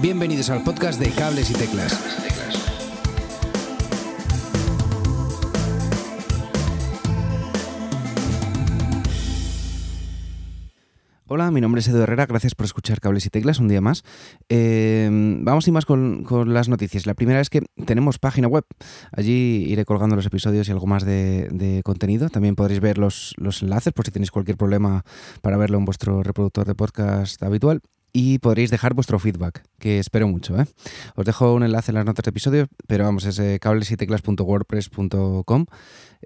Bienvenidos al podcast de Cables y Teclas. Hola, mi nombre es Edu Herrera, gracias por escuchar Cables y Teclas un día más. Eh, vamos y más con, las noticias. La primera es que tenemos página web. Allí iré colgando los episodios y algo más de, de contenido. También podréis ver los, los, enlaces por si tenéis cualquier problema para verlo en vuestro reproductor de podcast habitual. Y podréis dejar vuestro feedback, que espero mucho. ¿eh? Os dejo un enlace en las notas de episodio, pero vamos, es eh, cablesyteclas.wordpress.com.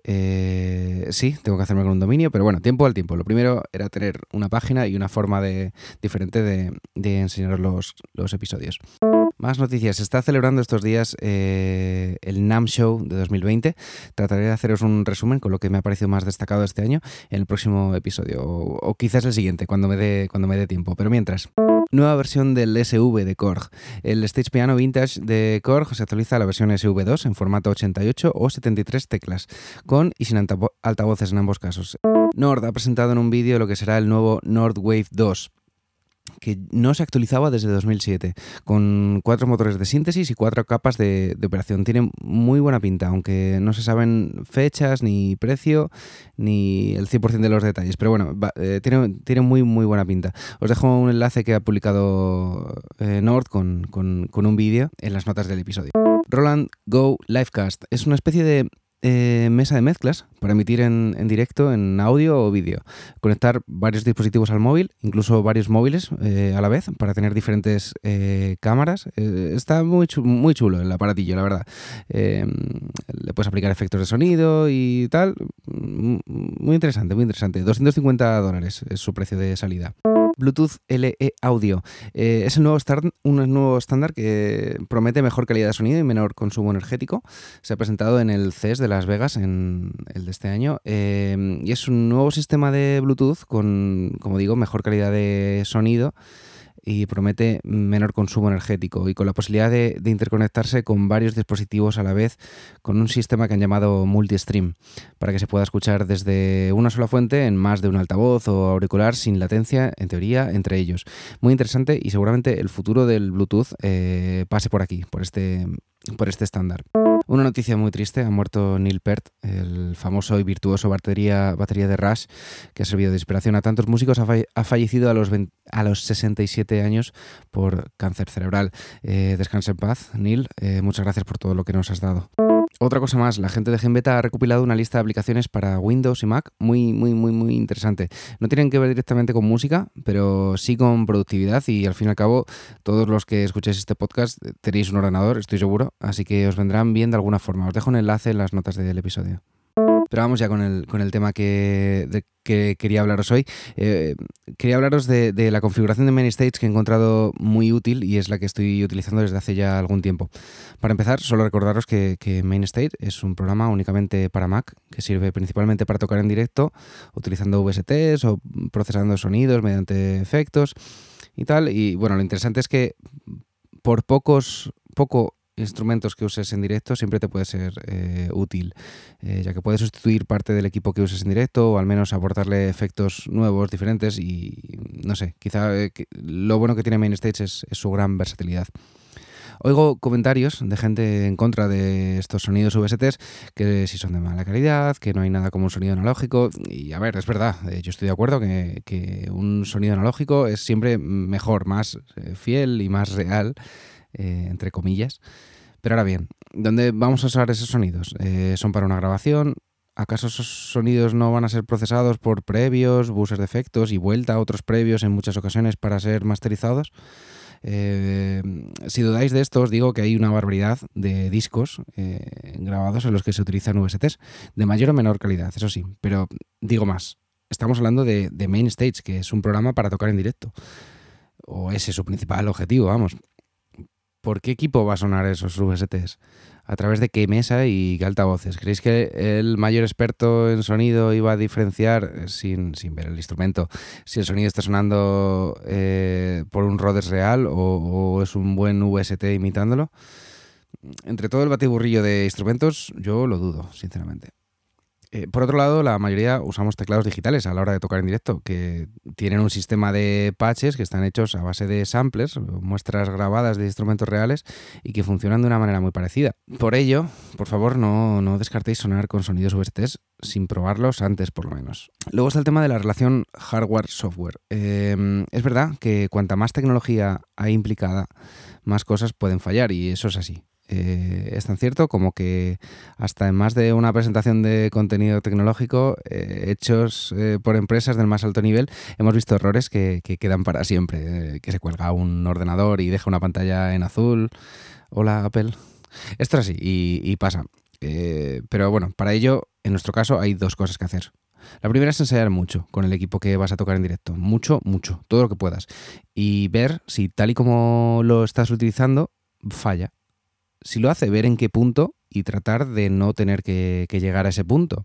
Eh, sí, tengo que hacerme con un dominio, pero bueno, tiempo al tiempo. Lo primero era tener una página y una forma de, diferente de, enseñaros los, los episodios. Más noticias. Se está celebrando estos días eh, el NAM Show de 2020. Trataré de haceros un resumen con lo que me ha parecido más destacado este año en el próximo episodio. O, o quizás el siguiente, cuando me dé tiempo. Pero mientras. Nueva versión del SV de Korg. El Stage Piano Vintage de Korg se actualiza a la versión SV2 en formato 88 o 73 teclas, con y sin altavoces en ambos casos. Nord ha presentado en un vídeo lo que será el nuevo Nord Wave 2 que no se actualizaba desde 2007, con cuatro motores de síntesis y cuatro capas de, operación. Tiene muy buena pinta, aunque no se saben fechas, ni precio, ni el 100% de los detalles. Pero bueno, eh, tiene, tiene, muy, muy buena pinta. Os dejo un enlace que ha publicado eh, Nord con, con, con un vídeo en las notas del episodio. Roland Go Livecast es una especie de eh, mesa de mezclas para emitir en, en directo en audio o vídeo. Conectar varios dispositivos al móvil, incluso varios móviles eh, a la vez, para tener diferentes eh, cámaras. Eh, está muy, chu muy chulo el aparatillo, la verdad. Le puedes aplicar efectos de sonido y tal. Muy interesante, muy interesante. 250 dólares es su precio de salida. Bluetooth LE Audio. Eh, es el nuevo un nuevo estándar que promete mejor calidad de sonido y menor consumo energético. Se ha presentado en el CES de Las Vegas, en el de este año, eh, y es un nuevo sistema de Bluetooth con, como digo, mejor calidad de sonido y promete menor consumo energético y con la posibilidad de, interconectarse con varios dispositivos a la vez con un sistema que han llamado multi-stream para que se pueda escuchar desde una sola fuente en más de un altavoz o auricular sin latencia, en teoría, entre ellos. Muy interesante y seguramente el futuro del Bluetooth eh, pase por aquí, por este, por este estándar. Una noticia muy triste, ha muerto Neil Peart, el famoso y virtuoso batería, batería de Rush, que ha servido de inspiración a tantos músicos, ha, ha fallecido a los, 20, a los 67 años por cáncer cerebral. Eh, descansa en paz, Neil, eh, muchas gracias por todo lo que nos has dado. Otra cosa más, la gente de Genbeta ha recopilado una lista de aplicaciones para Windows y Mac muy, muy, muy, muy interesante. No tienen que ver directamente con música, pero sí con productividad y al fin y al cabo todos los que escuchéis este podcast tenéis un ordenador, estoy seguro, así que os vendrán bien de alguna forma. Os dejo un enlace en las notas del episodio. Pero vamos ya con el, con el tema que, que quería hablaros hoy. Eh, quería hablaros de, de, la configuración de ManyStage que he encontrado muy útil y es la que estoy utilizando desde hace ya algún tiempo. Para empezar, solo recordaros que, que MainStage es un programa únicamente para Mac que sirve principalmente para tocar en directo utilizando VSTs o procesando sonidos mediante efectos y tal. Y bueno, lo interesante es que por pocos, poco instrumentos que uses en directo siempre te puede ser eh, útil, eh, ya que puedes sustituir parte del equipo que uses en directo o al menos aportarle efectos nuevos, diferentes y no sé, quizá eh, lo bueno que tiene MainStage es, es su gran versatilidad. Oigo comentarios de gente en contra de estos sonidos VSTs que si son de mala calidad, que no hay nada como un sonido analógico. Y a ver, es verdad, yo estoy de acuerdo que, que un sonido analógico es siempre mejor, más fiel y más real, eh, entre comillas. Pero ahora bien, ¿dónde vamos a usar esos sonidos? Eh, ¿Son para una grabación? ¿Acaso esos sonidos no van a ser procesados por previos, buses de efectos y vuelta a otros previos en muchas ocasiones para ser masterizados? Eh, si dudáis de esto, os digo que hay una barbaridad de discos grabados en los que se utilizan VSTs de mayor o menor calidad, eso sí, pero digo más, estamos hablando de, de Main Stage, que es un programa para tocar en directo, o ese es su principal objetivo, vamos. ¿Por qué equipo va a sonar esos VSTs? ¿A través de qué mesa y qué altavoces? ¿Creéis que el mayor experto en sonido iba a diferenciar, eh, sin, sin ver el instrumento, si el sonido está sonando eh, por un Rhodes real o, o, es un buen VST imitándolo? Entre todo el batiburrillo de instrumentos, yo lo dudo, sinceramente. Eh, por otro lado, la mayoría usamos teclados digitales a la hora de tocar en directo, que tienen un sistema de patches que están hechos a base de samplers, muestras grabadas de instrumentos reales y que funcionan de una manera muy parecida. Por ello, por favor, no, no descartéis sonar con sonidos VSTs sin probarlos antes, por lo menos. Luego está el tema de la relación hardware-software. Em, es verdad que cuanta más tecnología hay implicada, más cosas pueden fallar y eso es así. Eh, es tan cierto como que hasta en más de una presentación de contenido tecnológico eh, hechos eh, por empresas del más alto nivel, hemos visto errores que, quedan para siempre, que se cuelga un ordenador y deja una pantalla en azul. Hola Apple. Esto es así y, pasa. pero bueno, para ello, en nuestro caso, hay dos cosas que hacer. La primera es ensayar mucho con el equipo que vas a tocar en directo. Mucho, mucho, todo lo que puedas. Y ver si tal y como lo estás utilizando, falla si lo hace, ver en qué punto y tratar de no tener que, llegar a ese punto.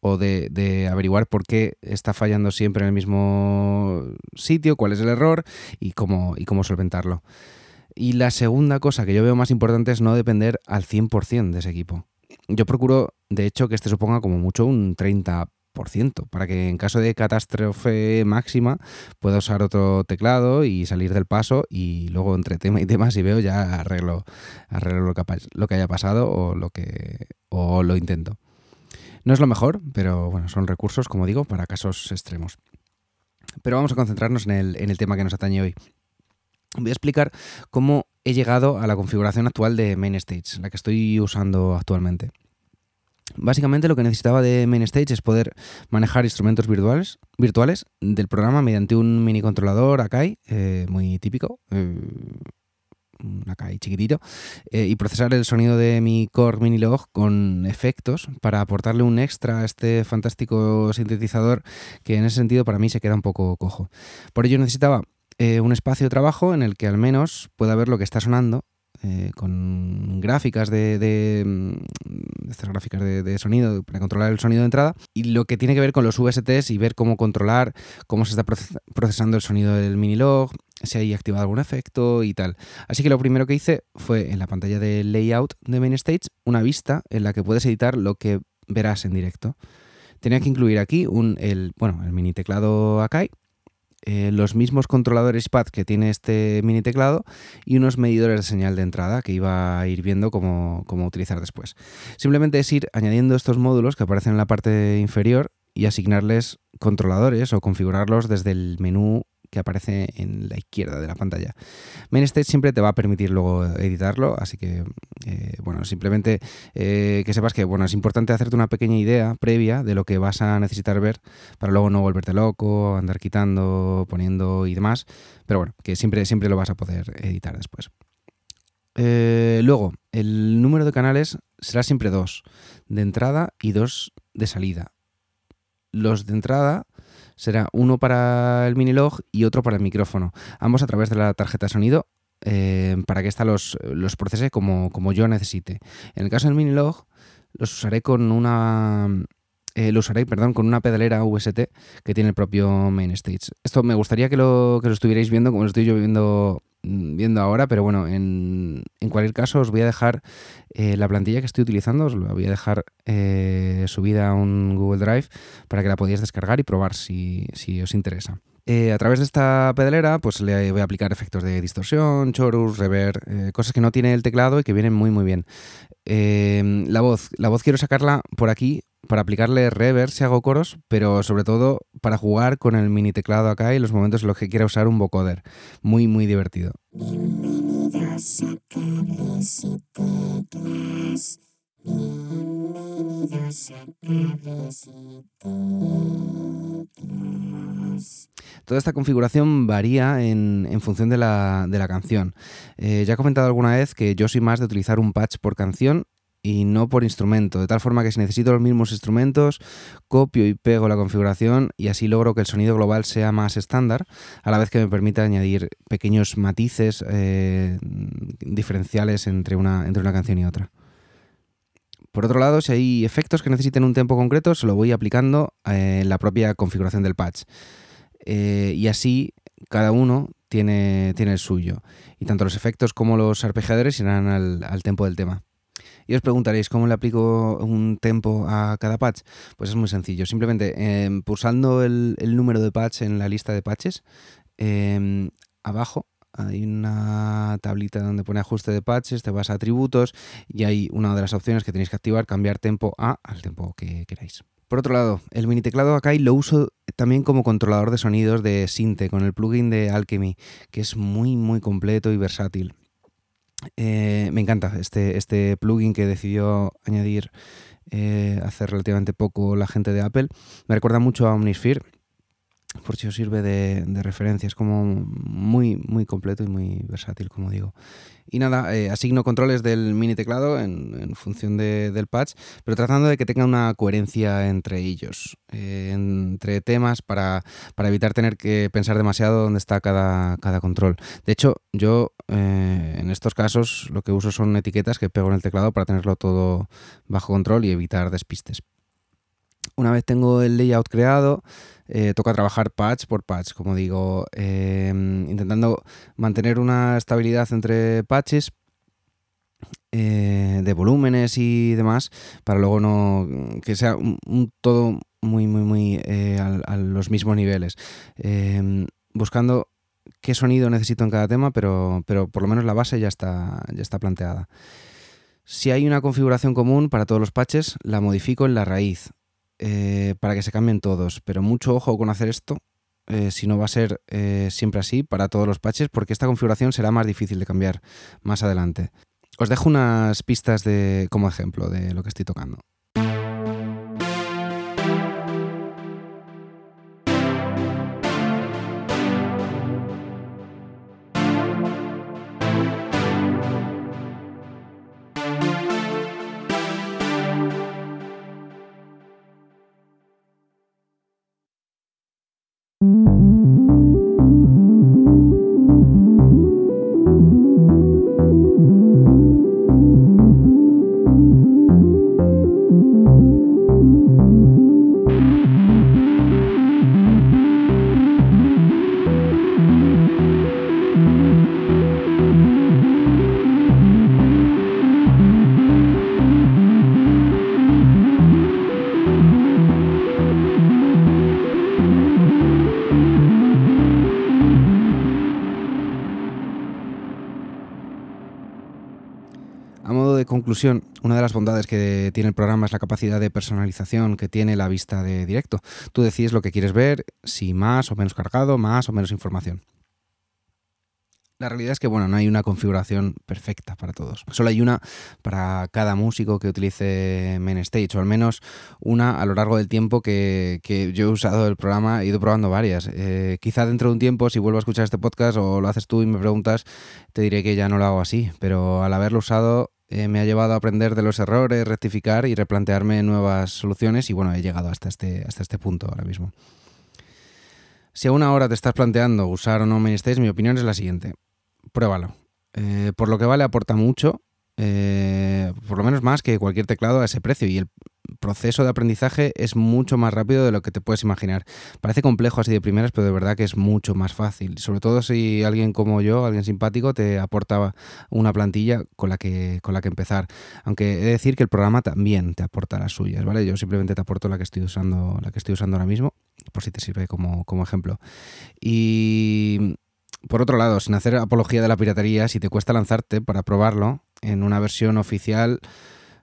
O de, averiguar por qué está fallando siempre en el mismo sitio, cuál es el error y cómo, y cómo solventarlo. Y la segunda cosa que yo veo más importante es no depender al 100% de ese equipo. Yo procuro, de hecho, que este suponga como mucho un 30% para que en caso de catástrofe máxima pueda usar otro teclado y salir del paso y luego entre tema y tema si veo ya arreglo, arreglo lo, que, haya pasado o lo que o lo intento. No es lo mejor, pero bueno, son recursos, como digo, para casos extremos. Pero vamos a concentrarnos en el, en el tema que nos atañe hoy. Voy a explicar cómo he llegado a la configuración actual de MainStage, la que estoy usando actualmente. Básicamente lo que necesitaba de MainStage es poder manejar instrumentos virtuales, virtuales del programa mediante un mini controlador Akai, eh, muy típico, eh, un Akai chiquitito, eh, y procesar el sonido de mi Core Minilog con efectos para aportarle un extra a este fantástico sintetizador que en ese sentido para mí se queda un poco cojo. Por ello necesitaba un espacio de trabajo en el que al menos pueda ver lo que está sonando eh, con gráficas de, mm, estas gráficas de, sonido para controlar el sonido de entrada y lo que tiene que ver con los VSTs y ver cómo controlar cómo se está procesando el sonido del minilog, si hay activado algún efecto y tal. Así que lo primero que hice fue en la pantalla de layout de Main Stage una vista en la que puedes editar lo que verás en directo. Tenía que incluir aquí un, el, bueno, el mini teclado Akai eh, los mismos controladores pad que tiene este mini teclado y unos medidores de señal de entrada que iba a ir viendo cómo, cómo utilizar después. Simplemente es ir añadiendo estos módulos que aparecen en la parte inferior y asignarles controladores o configurarlos desde el menú que aparece en la izquierda de la pantalla. MainStage siempre te va a permitir luego editarlo, así que, eh, bueno, simplemente eh, que sepas que, bueno, es importante hacerte una pequeña idea previa de lo que vas a necesitar ver para luego no volverte loco, andar quitando, poniendo y demás, pero bueno, que siempre, siempre lo vas a poder editar después. Eh, luego, el número de canales será siempre dos de entrada y dos de salida. Los de entrada será uno para el minilog y otro para el micrófono, ambos a través de la tarjeta de sonido eh, para que ésta los, los procese como, como, yo necesite. En el caso del minilog, los usaré con una. Eh, lo usaré, perdón, con una pedalera UST que tiene el propio MainStage. Esto me gustaría que lo, que lo estuvierais viendo, como lo estoy yo viendo Mm, viendo ahora, pero bueno, en, cualquier caso os voy a dejar eh, la plantilla que estoy utilizando, os la voy a dejar eh, subida a un Google Drive para que la podáis descargar y probar si, os interesa. Eh, a través de esta pedalera, pues le voy a aplicar efectos de distorsión, chorus, reverb, cosas que no tiene el teclado y que vienen muy muy bien. la voz, la voz quiero sacarla por aquí para aplicarle reverb si hago coros, pero sobre todo para jugar con el mini teclado acá y los momentos en los que quiera usar un vocoder. Muy, muy divertido. Toda esta configuración varía en, función de la, canción. Eh, ya he comentado alguna vez que yo soy más de utilizar un patch por canción y no por instrumento, de tal forma que si necesito los mismos instrumentos, copio y pego la configuración y así logro que el sonido global sea más estándar, a la vez que me permita añadir pequeños matices eh, diferenciales entre una, entre una canción y otra. Por otro lado, si hay efectos que necesiten un tiempo concreto, se lo voy aplicando eh, en la propia configuración del patch. Eh, y así cada uno tiene, tiene el suyo. Y tanto los efectos como los arpegiadores irán al, al tempo del tema. Y os preguntaréis cómo le aplico un tempo a cada patch. Pues es muy sencillo. Simplemente em, pulsando el, número de patch en la lista de patches, em, abajo hay una tablita donde pone ajuste de patches, te vas a atributos y hay una de las opciones que tenéis que activar, cambiar tempo a al tempo que queráis. Por otro lado, el mini teclado Akai lo uso también como controlador de sonidos de Sinte con el plugin de Alchemy, que es muy muy completo y versátil. Eh, me encanta este, este plugin que decidió añadir eh, hace relativamente poco la gente de Apple. Me recuerda mucho a Omnisphere por si os sirve de, referencia. Es como muy, muy completo y muy versátil, como digo. Y nada, eh, asigno controles del mini teclado en, función del patch, pero tratando de que tenga una coherencia entre ellos, eh, entre temas, para, evitar tener que pensar demasiado dónde está cada, cada control. De hecho, yo eh, en estos casos lo que uso son etiquetas que pego en el teclado para tenerlo todo bajo control y evitar despistes. Una vez tengo el layout creado, eh, toca trabajar patch por patch, como digo, em, intentando mantener una estabilidad entre patches eh, de volúmenes y demás, para luego no que sea todo muy, muy, muy eh, a, los mismos niveles. Em, buscando qué sonido necesito en cada tema, pero, pero por lo menos la base ya está, ya está planteada. Si hay una configuración común para todos los patches, la modifico en la raíz. Eh, para que se cambien todos. Pero mucho ojo con hacer esto, eh, si no va a ser eh, siempre así para todos los patches, porque esta configuración será más difícil de cambiar más adelante. Os dejo unas pistas de, como ejemplo de lo que estoy tocando. Conclusión, una de las bondades que tiene el programa es la capacidad de personalización que tiene la vista de directo. Tú decides lo que quieres ver, si más o menos cargado, más o menos información. La realidad es que bueno, no hay una configuración perfecta para todos. Solo hay una para cada músico que utilice Main Stage, o al menos una a lo largo del tiempo que, yo he usado el programa, he ido probando varias. Eh, quizá dentro de un tiempo, si vuelvo a escuchar este podcast o lo haces tú y me preguntas, te diré que ya no lo hago así. Pero al haberlo usado, eh, me ha llevado a aprender de los errores, rectificar y replantearme nuevas soluciones y bueno, he llegado hasta este, hasta este punto ahora mismo. Si aún ahora te estás planteando usar o no MainStage, mi opinión es la siguiente. Pruébalo. Eh, por lo que vale aporta mucho, eh, por lo menos más que cualquier teclado a ese precio y el proceso de aprendizaje es mucho más rápido de lo que te puedes imaginar. Parece complejo así de primeras, pero de verdad que es mucho más fácil. Sobre todo si alguien como yo, alguien simpático, te aporta una plantilla con la que, con la que empezar. Aunque he de decir que el programa también te aporta las suyas, ¿vale? Yo simplemente te aporto la que estoy usando, la que estoy usando ahora mismo, por si te sirve como, como ejemplo. Y por otro lado, sin hacer apología de la piratería, si te cuesta lanzarte para probarlo en una versión oficial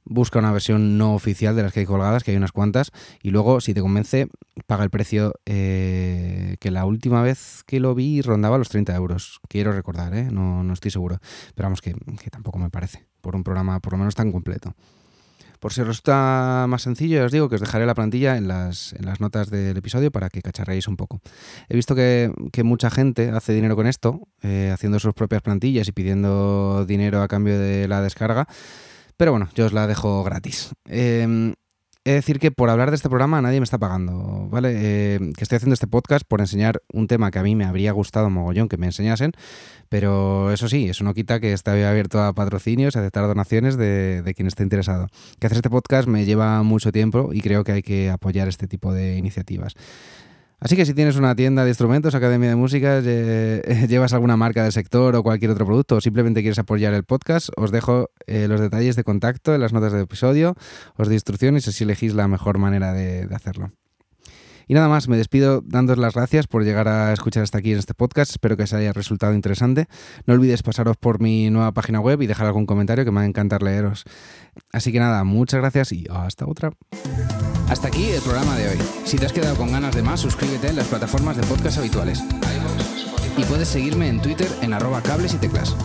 busca una versión no oficial de las que hay colgadas, que hay unas cuantas, y luego, si te convence, paga el precio eh, que la última vez que lo vi rondaba los 30 euros. Quiero recordar, ¿eh? no, no estoy seguro, pero vamos, que, tampoco me parece, por un programa por lo menos tan completo. Por si resulta más sencillo, os digo que os dejaré la plantilla en las, en las notas del episodio para que cacharréis un poco. He visto que, mucha gente hace dinero con esto, eh, haciendo sus propias plantillas y pidiendo dinero a cambio de la descarga. Pero bueno, yo os la dejo gratis. Eh, he de decir que por hablar de este programa nadie me está pagando, ¿vale? Eh, que estoy haciendo este podcast por enseñar un tema que a mí me habría gustado mogollón que me enseñasen, pero eso sí, eso no quita que esté abierto a patrocinios, a aceptar donaciones de, de quien esté interesado. Que hacer este podcast me lleva mucho tiempo y creo que hay que apoyar este tipo de iniciativas. Así que si tienes una tienda de instrumentos, academia de música, llevas alguna marca del sector o cualquier otro producto o simplemente quieres apoyar el podcast, os dejo eh, los detalles de contacto en las notas del episodio, os de instrucciones y así elegís la mejor manera de, hacerlo. Y nada más, me despido dándos las gracias por llegar a escuchar hasta aquí en este podcast. Espero que os haya resultado interesante. No olvidéis pasaros por mi nueva página web y dejar algún comentario que me va a encantar leeros. Así que nada, muchas gracias y hasta otra. Hasta aquí el programa de hoy. Si te has quedado con ganas de más, suscríbete en las plataformas de podcast habituales. Y puedes seguirme en Twitter en arroba cables y teclas.